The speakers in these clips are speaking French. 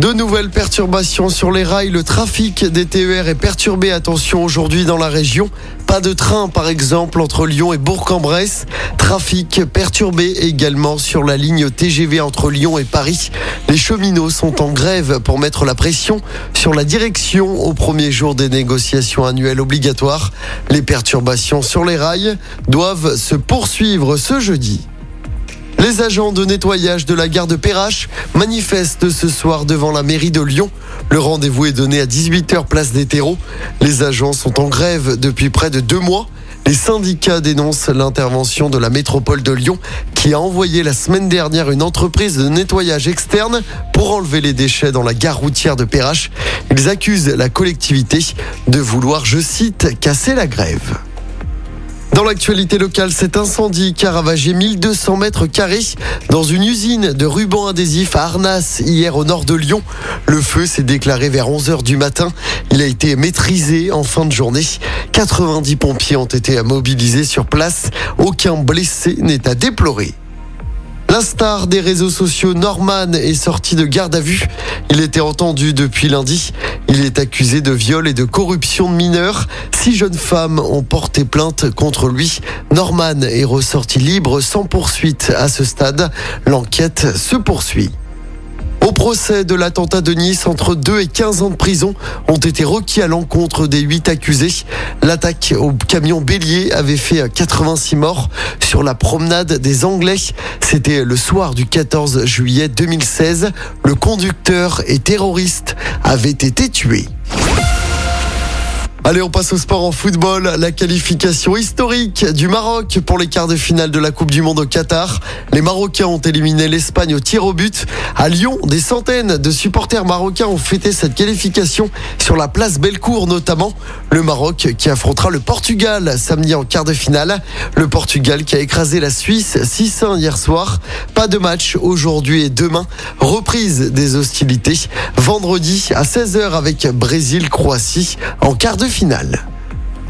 De nouvelles perturbations sur les rails. Le trafic des TER est perturbé. Attention aujourd'hui dans la région. Pas de train par exemple entre Lyon et Bourg-en-Bresse. Trafic perturbé également sur la ligne TGV entre Lyon et Paris. Les cheminots sont en grève pour mettre la pression sur la direction au premier jour des négociations annuelles obligatoires. Les perturbations sur les rails doivent se poursuivre ce jeudi. Les agents de nettoyage de la gare de Perrache manifestent ce soir devant la mairie de Lyon. Le rendez-vous est donné à 18h place des terreaux. Les agents sont en grève depuis près de deux mois. Les syndicats dénoncent l'intervention de la métropole de Lyon qui a envoyé la semaine dernière une entreprise de nettoyage externe pour enlever les déchets dans la gare routière de Perrache. Ils accusent la collectivité de vouloir, je cite, casser la grève. Dans l'actualité locale, cet incendie qui a ravagé 1200 mètres carrés dans une usine de rubans adhésifs à Arnas hier au nord de Lyon. Le feu s'est déclaré vers 11h du matin. Il a été maîtrisé en fin de journée. 90 pompiers ont été mobilisés sur place. Aucun blessé n'est à déplorer. La star des réseaux sociaux, Norman, est sorti de garde à vue. Il était entendu depuis lundi. Il est accusé de viol et de corruption de mineurs. Six jeunes femmes ont porté plainte contre lui. Norman est ressorti libre sans poursuite à ce stade. L'enquête se poursuit. Au procès de l'attentat de Nice, entre 2 et 15 ans de prison ont été requis à l'encontre des 8 accusés. L'attaque au camion bélier avait fait 86 morts sur la promenade des Anglais. C'était le soir du 14 juillet 2016. Le conducteur et terroriste avaient été tués. Allez, on passe au sport en football. La qualification historique du Maroc pour les quarts de finale de la Coupe du Monde au Qatar. Les Marocains ont éliminé l'Espagne au tir au but. À Lyon, des centaines de supporters marocains ont fêté cette qualification sur la place Bellecour notamment. Le Maroc qui affrontera le Portugal samedi en quart de finale. Le Portugal qui a écrasé la Suisse 6-1 hier soir. Pas de match aujourd'hui et demain. Reprise des hostilités vendredi à 16h avec Brésil-Croatie en quart de finale finale.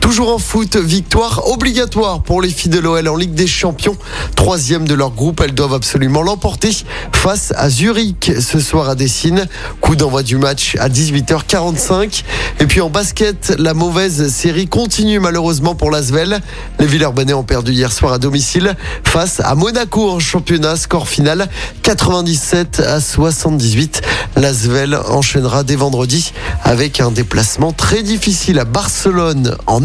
Toujours en foot, victoire obligatoire pour les filles de l'OL en Ligue des Champions. Troisième de leur groupe, elles doivent absolument l'emporter face à Zurich ce soir à Dessine. Coup d'envoi du match à 18h45. Et puis en basket, la mauvaise série continue malheureusement pour l'Asvel. Les Villeurbanais ont perdu hier soir à domicile face à Monaco en championnat. Score final 97 à 78. L'Asvel enchaînera dès vendredi avec un déplacement très difficile à Barcelone en